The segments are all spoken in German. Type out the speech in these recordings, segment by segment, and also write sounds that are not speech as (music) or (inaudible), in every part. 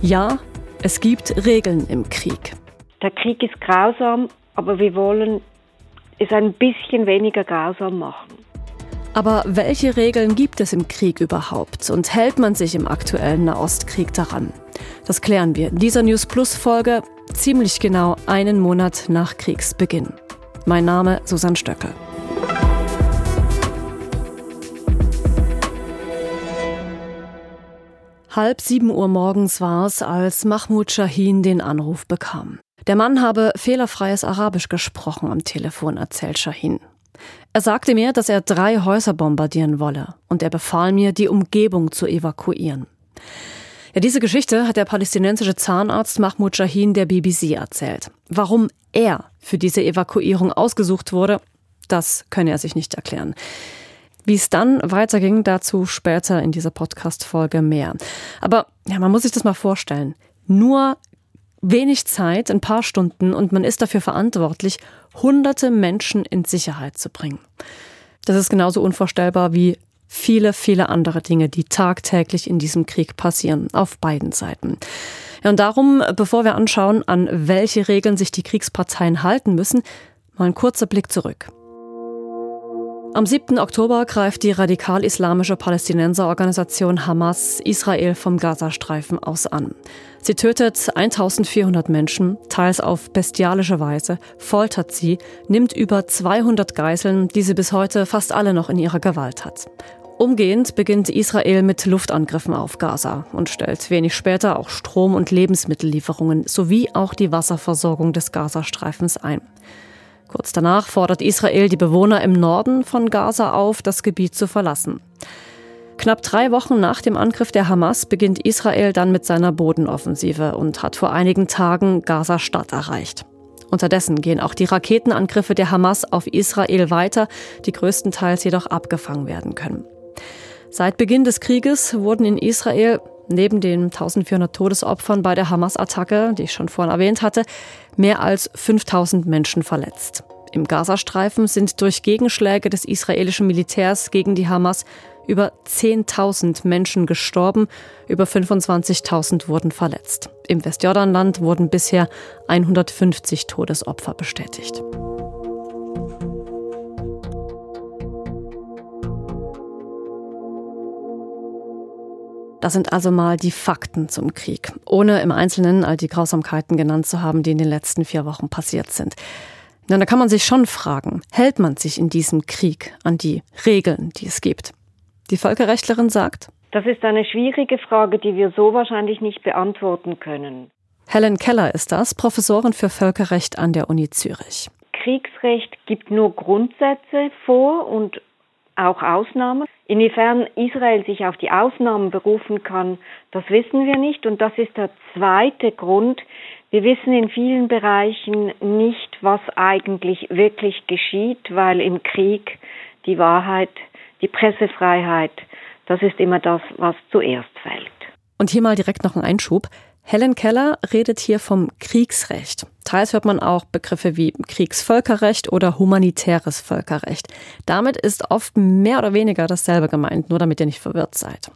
Ja, es gibt Regeln im Krieg. Der Krieg ist grausam, aber wir wollen es ein bisschen weniger grausam machen. Aber welche Regeln gibt es im Krieg überhaupt und hält man sich im aktuellen Nahostkrieg daran? Das klären wir in dieser News Plus Folge ziemlich genau einen Monat nach Kriegsbeginn. Mein Name Susanne Stöckel. Halb sieben Uhr morgens war es, als Mahmoud Shahin den Anruf bekam. Der Mann habe fehlerfreies Arabisch gesprochen am Telefon, erzählt Shahin. Er sagte mir, dass er drei Häuser bombardieren wolle und er befahl mir, die Umgebung zu evakuieren. Ja, diese Geschichte hat der palästinensische Zahnarzt Mahmoud Shahin der BBC erzählt. Warum er für diese Evakuierung ausgesucht wurde, das könne er sich nicht erklären. Wie es dann weiterging, dazu später in dieser Podcast-Folge mehr. Aber ja, man muss sich das mal vorstellen. Nur wenig Zeit, ein paar Stunden und man ist dafür verantwortlich, hunderte Menschen in Sicherheit zu bringen. Das ist genauso unvorstellbar wie viele, viele andere Dinge, die tagtäglich in diesem Krieg passieren, auf beiden Seiten. Ja, und darum, bevor wir anschauen, an welche Regeln sich die Kriegsparteien halten müssen, mal ein kurzer Blick zurück. Am 7. Oktober greift die radikal-islamische Palästinenserorganisation Hamas Israel vom Gazastreifen aus an. Sie tötet 1400 Menschen, teils auf bestialische Weise, foltert sie, nimmt über 200 Geiseln, die sie bis heute fast alle noch in ihrer Gewalt hat. Umgehend beginnt Israel mit Luftangriffen auf Gaza und stellt wenig später auch Strom- und Lebensmittellieferungen sowie auch die Wasserversorgung des Gazastreifens ein. Kurz danach fordert Israel die Bewohner im Norden von Gaza auf, das Gebiet zu verlassen. Knapp drei Wochen nach dem Angriff der Hamas beginnt Israel dann mit seiner Bodenoffensive und hat vor einigen Tagen Gaza-Stadt erreicht. Unterdessen gehen auch die Raketenangriffe der Hamas auf Israel weiter, die größtenteils jedoch abgefangen werden können. Seit Beginn des Krieges wurden in Israel neben den 1400 Todesopfern bei der Hamas-Attacke, die ich schon vorhin erwähnt hatte, mehr als 5000 Menschen verletzt. Im Gazastreifen sind durch Gegenschläge des israelischen Militärs gegen die Hamas über 10.000 Menschen gestorben, über 25.000 wurden verletzt. Im Westjordanland wurden bisher 150 Todesopfer bestätigt. Das sind also mal die Fakten zum Krieg, ohne im Einzelnen all die Grausamkeiten genannt zu haben, die in den letzten vier Wochen passiert sind. Na, da kann man sich schon fragen, hält man sich in diesem Krieg an die Regeln, die es gibt? Die Völkerrechtlerin sagt, das ist eine schwierige Frage, die wir so wahrscheinlich nicht beantworten können. Helen Keller ist das, Professorin für Völkerrecht an der Uni Zürich. Kriegsrecht gibt nur Grundsätze vor und auch Ausnahmen. Inwiefern Israel sich auf die Ausnahmen berufen kann, das wissen wir nicht. Und das ist der zweite Grund. Wir wissen in vielen Bereichen nicht, was eigentlich wirklich geschieht, weil im Krieg die Wahrheit, die Pressefreiheit, das ist immer das, was zuerst fällt. Und hier mal direkt noch ein Einschub. Helen Keller redet hier vom Kriegsrecht. Teils hört man auch Begriffe wie Kriegsvölkerrecht oder humanitäres Völkerrecht. Damit ist oft mehr oder weniger dasselbe gemeint, nur damit ihr nicht verwirrt seid.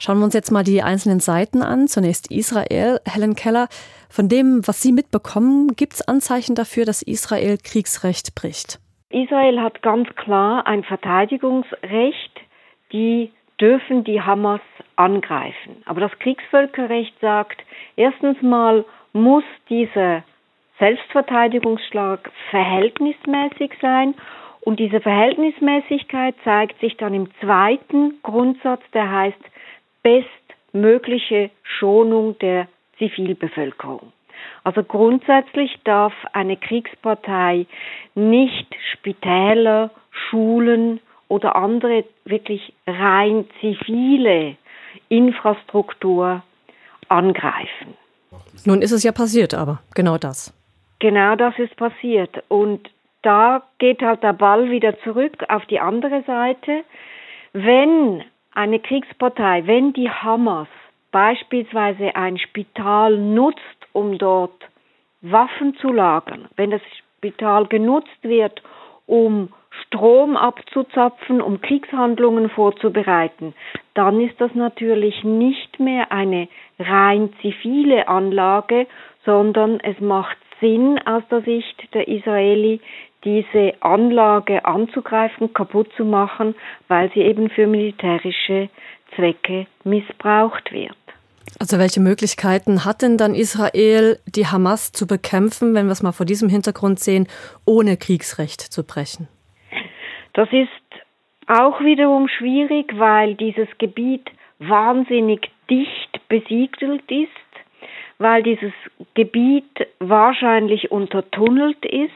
Schauen wir uns jetzt mal die einzelnen Seiten an. Zunächst Israel. Helen Keller, von dem, was Sie mitbekommen, gibt es Anzeichen dafür, dass Israel Kriegsrecht bricht? Israel hat ganz klar ein Verteidigungsrecht. Die dürfen die Hamas angreifen. Aber das Kriegsvölkerrecht sagt, erstens mal muss dieser Selbstverteidigungsschlag verhältnismäßig sein und diese Verhältnismäßigkeit zeigt sich dann im zweiten Grundsatz, der heißt bestmögliche Schonung der Zivilbevölkerung. Also grundsätzlich darf eine Kriegspartei nicht Spitäler, Schulen oder andere wirklich rein zivile Infrastruktur angreifen. Nun ist es ja passiert, aber genau das. Genau das ist passiert. Und da geht halt der Ball wieder zurück auf die andere Seite. Wenn eine Kriegspartei, wenn die Hamas beispielsweise ein Spital nutzt, um dort Waffen zu lagern, wenn das Spital genutzt wird, um Strom abzuzapfen, um Kriegshandlungen vorzubereiten, dann ist das natürlich nicht mehr eine rein zivile Anlage, sondern es macht Sinn aus der Sicht der Israeli, diese Anlage anzugreifen, kaputt zu machen, weil sie eben für militärische Zwecke missbraucht wird. Also welche Möglichkeiten hat denn dann Israel, die Hamas zu bekämpfen, wenn wir es mal vor diesem Hintergrund sehen, ohne Kriegsrecht zu brechen? Das ist auch wiederum schwierig, weil dieses Gebiet wahnsinnig dicht besiedelt ist, weil dieses Gebiet wahrscheinlich untertunnelt ist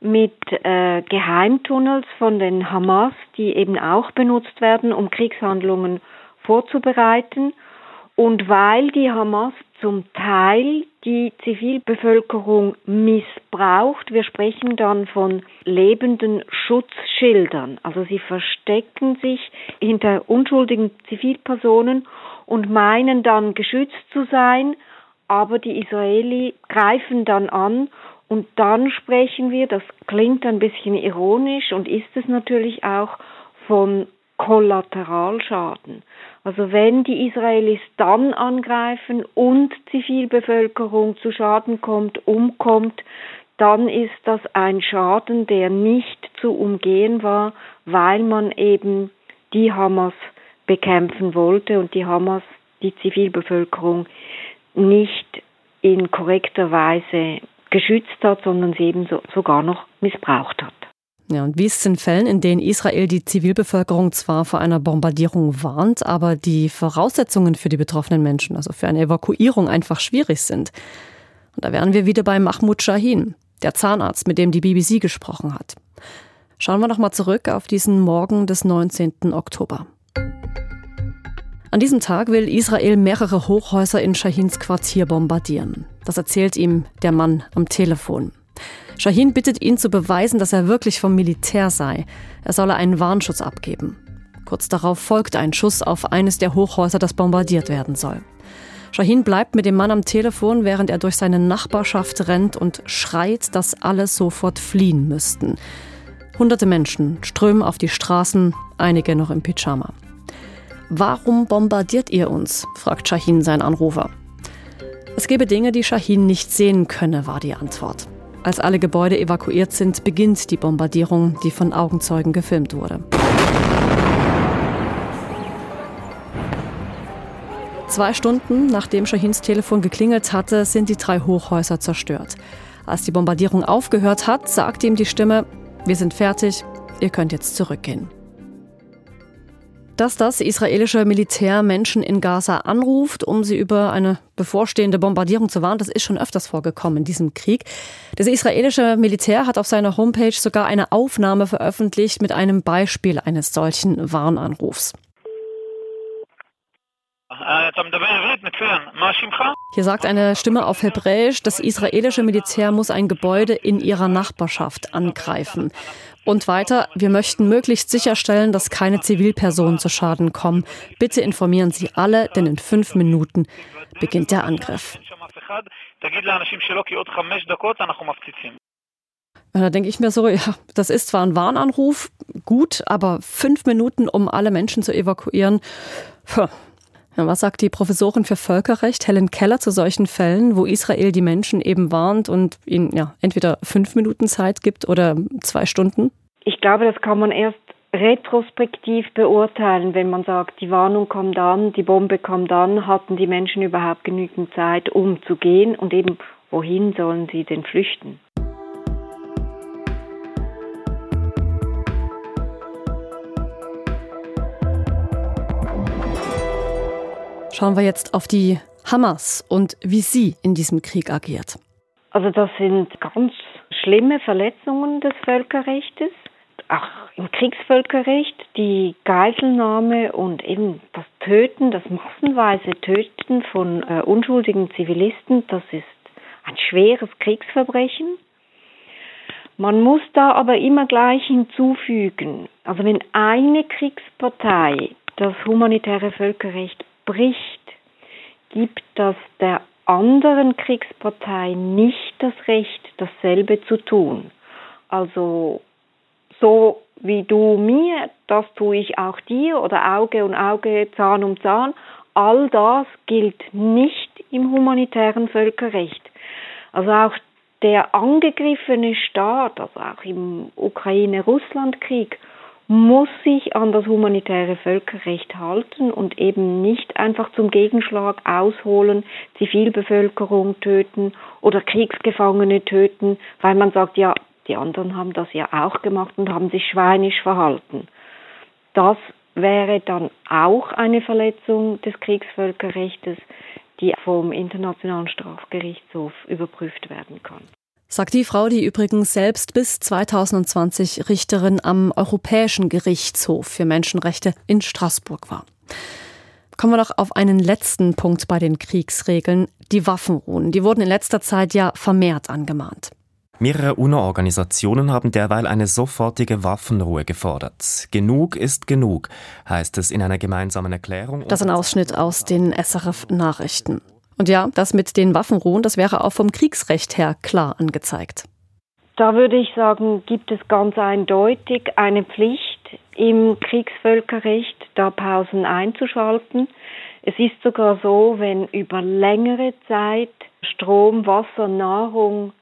mit äh, Geheimtunnels von den Hamas, die eben auch benutzt werden, um Kriegshandlungen vorzubereiten und weil die Hamas zum Teil die Zivilbevölkerung missbraucht, wir sprechen dann von lebenden Schutzschildern. Also sie verstecken sich hinter unschuldigen Zivilpersonen und meinen dann geschützt zu sein, aber die Israeli greifen dann an und dann sprechen wir, das klingt ein bisschen ironisch und ist es natürlich auch, von Kollateralschaden. Also wenn die Israelis dann angreifen und Zivilbevölkerung zu Schaden kommt, umkommt, dann ist das ein Schaden, der nicht zu umgehen war, weil man eben die Hamas bekämpfen wollte und die Hamas die Zivilbevölkerung nicht in korrekter Weise geschützt hat, sondern sie eben so, sogar noch missbraucht hat. Ja, und wie ist es in Fällen, in denen Israel die Zivilbevölkerung zwar vor einer Bombardierung warnt, aber die Voraussetzungen für die betroffenen Menschen, also für eine Evakuierung, einfach schwierig sind? Und da wären wir wieder bei Mahmoud Shahin, der Zahnarzt, mit dem die BBC gesprochen hat. Schauen wir noch mal zurück auf diesen Morgen des 19. Oktober. An diesem Tag will Israel mehrere Hochhäuser in Shahins Quartier bombardieren. Das erzählt ihm der Mann am Telefon. Shahin bittet ihn zu beweisen, dass er wirklich vom Militär sei. Er solle einen Warnschutz abgeben. Kurz darauf folgt ein Schuss auf eines der Hochhäuser, das bombardiert werden soll. Shahin bleibt mit dem Mann am Telefon, während er durch seine Nachbarschaft rennt und schreit, dass alle sofort fliehen müssten. Hunderte Menschen strömen auf die Straßen, einige noch im Pyjama. Warum bombardiert ihr uns? fragt Shahin seinen Anrufer. Es gebe Dinge, die Shahin nicht sehen könne, war die Antwort. Als alle Gebäude evakuiert sind, beginnt die Bombardierung, die von Augenzeugen gefilmt wurde. Zwei Stunden nachdem Shahins Telefon geklingelt hatte, sind die drei Hochhäuser zerstört. Als die Bombardierung aufgehört hat, sagt ihm die Stimme, wir sind fertig, ihr könnt jetzt zurückgehen. Dass das israelische Militär Menschen in Gaza anruft, um sie über eine bevorstehende Bombardierung zu warnen, das ist schon öfters vorgekommen in diesem Krieg. Das israelische Militär hat auf seiner Homepage sogar eine Aufnahme veröffentlicht mit einem Beispiel eines solchen Warnanrufs. Hier sagt eine Stimme auf Hebräisch, das israelische Militär muss ein Gebäude in ihrer Nachbarschaft angreifen. Und weiter, wir möchten möglichst sicherstellen, dass keine Zivilpersonen zu Schaden kommen. Bitte informieren Sie alle, denn in fünf Minuten beginnt der Angriff. Da denke ich mir so, (laughs) ja, das ist zwar ein Warnanruf, gut, aber fünf Minuten, um alle Menschen zu evakuieren, was sagt die Professorin für Völkerrecht Helen Keller zu solchen Fällen, wo Israel die Menschen eben warnt und ihnen ja entweder fünf Minuten Zeit gibt oder zwei Stunden? Ich glaube, das kann man erst retrospektiv beurteilen, wenn man sagt, die Warnung kommt an, die Bombe kommt an, hatten die Menschen überhaupt genügend Zeit, um zu gehen und eben wohin sollen sie denn flüchten? Schauen wir jetzt auf die Hamas und wie sie in diesem Krieg agiert. Also das sind ganz schlimme Verletzungen des Völkerrechts, auch im Kriegsvölkerrecht, die Geiselnahme und eben das Töten, das massenweise Töten von äh, unschuldigen Zivilisten, das ist ein schweres Kriegsverbrechen. Man muss da aber immer gleich hinzufügen, also wenn eine Kriegspartei das humanitäre Völkerrecht bricht, gibt das der anderen Kriegspartei nicht das Recht, dasselbe zu tun. Also so wie du mir, das tue ich auch dir oder Auge um Auge, Zahn um Zahn, all das gilt nicht im humanitären Völkerrecht. Also auch der angegriffene Staat, also auch im Ukraine-Russland-Krieg, muss sich an das humanitäre Völkerrecht halten und eben nicht einfach zum Gegenschlag ausholen, Zivilbevölkerung töten oder Kriegsgefangene töten, weil man sagt, ja, die anderen haben das ja auch gemacht und haben sich schweinisch verhalten. Das wäre dann auch eine Verletzung des Kriegsvölkerrechtes, die vom Internationalen Strafgerichtshof überprüft werden kann. Sagt die Frau, die übrigens selbst bis 2020 Richterin am Europäischen Gerichtshof für Menschenrechte in Straßburg war. Kommen wir noch auf einen letzten Punkt bei den Kriegsregeln, die Waffenruhen. Die wurden in letzter Zeit ja vermehrt angemahnt. Mehrere UNO-Organisationen haben derweil eine sofortige Waffenruhe gefordert. Genug ist genug, heißt es in einer gemeinsamen Erklärung. Das ist ein Ausschnitt aus den SRF-Nachrichten. Und ja, das mit den Waffenruhen, das wäre auch vom Kriegsrecht her klar angezeigt. Da würde ich sagen, gibt es ganz eindeutig eine Pflicht im Kriegsvölkerrecht, da Pausen einzuschalten. Es ist sogar so, wenn über längere Zeit Strom, Wasser, Nahrung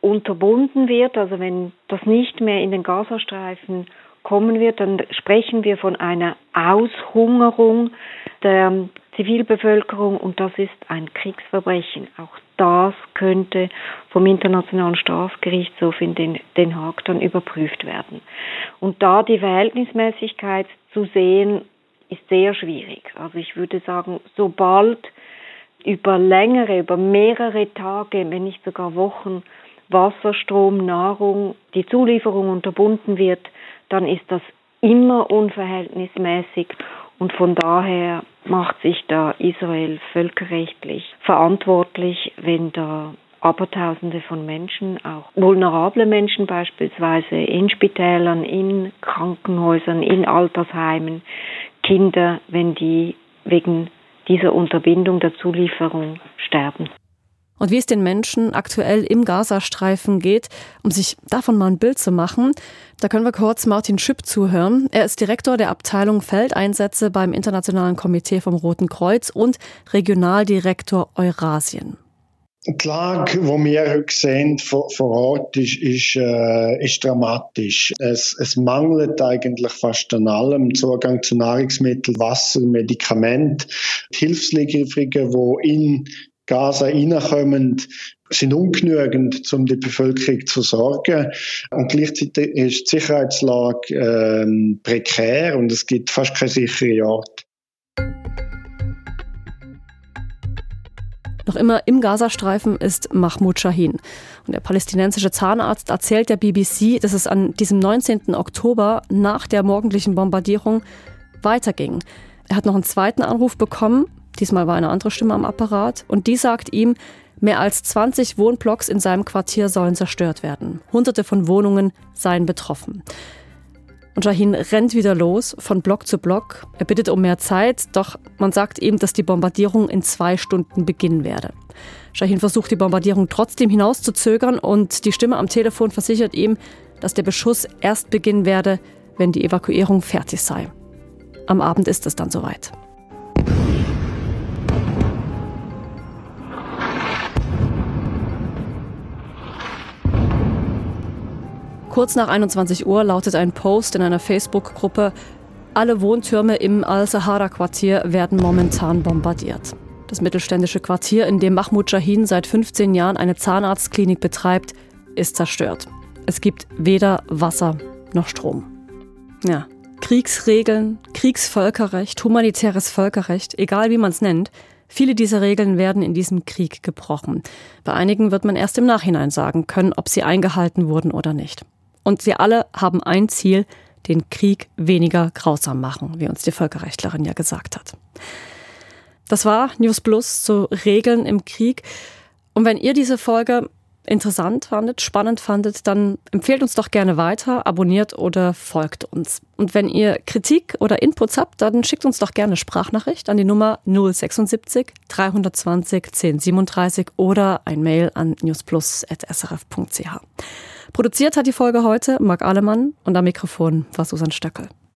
unterbunden wird, also wenn das nicht mehr in den Gazastreifen kommen wird, dann sprechen wir von einer Aushungerung der Zivilbevölkerung und das ist ein Kriegsverbrechen. Auch das könnte vom Internationalen Strafgerichtshof in Den, Den Haag dann überprüft werden. Und da die Verhältnismäßigkeit zu sehen, ist sehr schwierig. Also ich würde sagen, sobald über längere, über mehrere Tage, wenn nicht sogar Wochen Wasser, Strom, Nahrung, die Zulieferung unterbunden wird, dann ist das immer unverhältnismäßig und von daher macht sich da Israel völkerrechtlich verantwortlich, wenn da Abertausende von Menschen, auch vulnerable Menschen beispielsweise in Spitälern, in Krankenhäusern, in Altersheimen, Kinder, wenn die wegen dieser Unterbindung der Zulieferung sterben und wie es den Menschen aktuell im Gazastreifen geht, um sich davon mal ein Bild zu machen. Da können wir kurz Martin Schüpp zuhören. Er ist Direktor der Abteilung Feldeinsätze beim Internationalen Komitee vom Roten Kreuz und Regionaldirektor Eurasien. Die Lage, die wir heute sehen vor, Ort, ist, ist, äh, ist dramatisch. Es, es mangelt eigentlich fast an allem. Zugang zu Nahrungsmitteln, Wasser, Medikament. Hilfslieferungen, die in Gaza reinkommen, sind ungenügend, um die Bevölkerung zu sorgen. Und gleichzeitig ist die Sicherheitslage ähm, prekär und es gibt fast keine sichere Ort. Noch immer im Gazastreifen ist Mahmoud Shahin. Und der palästinensische Zahnarzt erzählt der BBC, dass es an diesem 19. Oktober nach der morgendlichen Bombardierung weiterging. Er hat noch einen zweiten Anruf bekommen, Diesmal war eine andere Stimme am Apparat und die sagt ihm, mehr als 20 Wohnblocks in seinem Quartier sollen zerstört werden. Hunderte von Wohnungen seien betroffen. Und Shahin rennt wieder los, von Block zu Block. Er bittet um mehr Zeit, doch man sagt ihm, dass die Bombardierung in zwei Stunden beginnen werde. Shahin versucht die Bombardierung trotzdem hinauszuzögern und die Stimme am Telefon versichert ihm, dass der Beschuss erst beginnen werde, wenn die Evakuierung fertig sei. Am Abend ist es dann soweit. Kurz nach 21 Uhr lautet ein Post in einer Facebook-Gruppe, alle Wohntürme im Al-Sahara-Quartier werden momentan bombardiert. Das mittelständische Quartier, in dem Mahmoud Shahin seit 15 Jahren eine Zahnarztklinik betreibt, ist zerstört. Es gibt weder Wasser noch Strom. Ja, Kriegsregeln, Kriegsvölkerrecht, humanitäres Völkerrecht, egal wie man es nennt, viele dieser Regeln werden in diesem Krieg gebrochen. Bei einigen wird man erst im Nachhinein sagen können, ob sie eingehalten wurden oder nicht. Und sie alle haben ein Ziel, den Krieg weniger grausam machen, wie uns die Völkerrechtlerin ja gesagt hat. Das war News Plus zu Regeln im Krieg. Und wenn ihr diese Folge interessant fandet, spannend fandet, dann empfehlt uns doch gerne weiter, abonniert oder folgt uns. Und wenn ihr Kritik oder Inputs habt, dann schickt uns doch gerne Sprachnachricht an die Nummer 076 320 1037 oder ein Mail an newsplus.srf.ch. Produziert hat die Folge heute Marc Alemann und am Mikrofon war Susan Stöckel.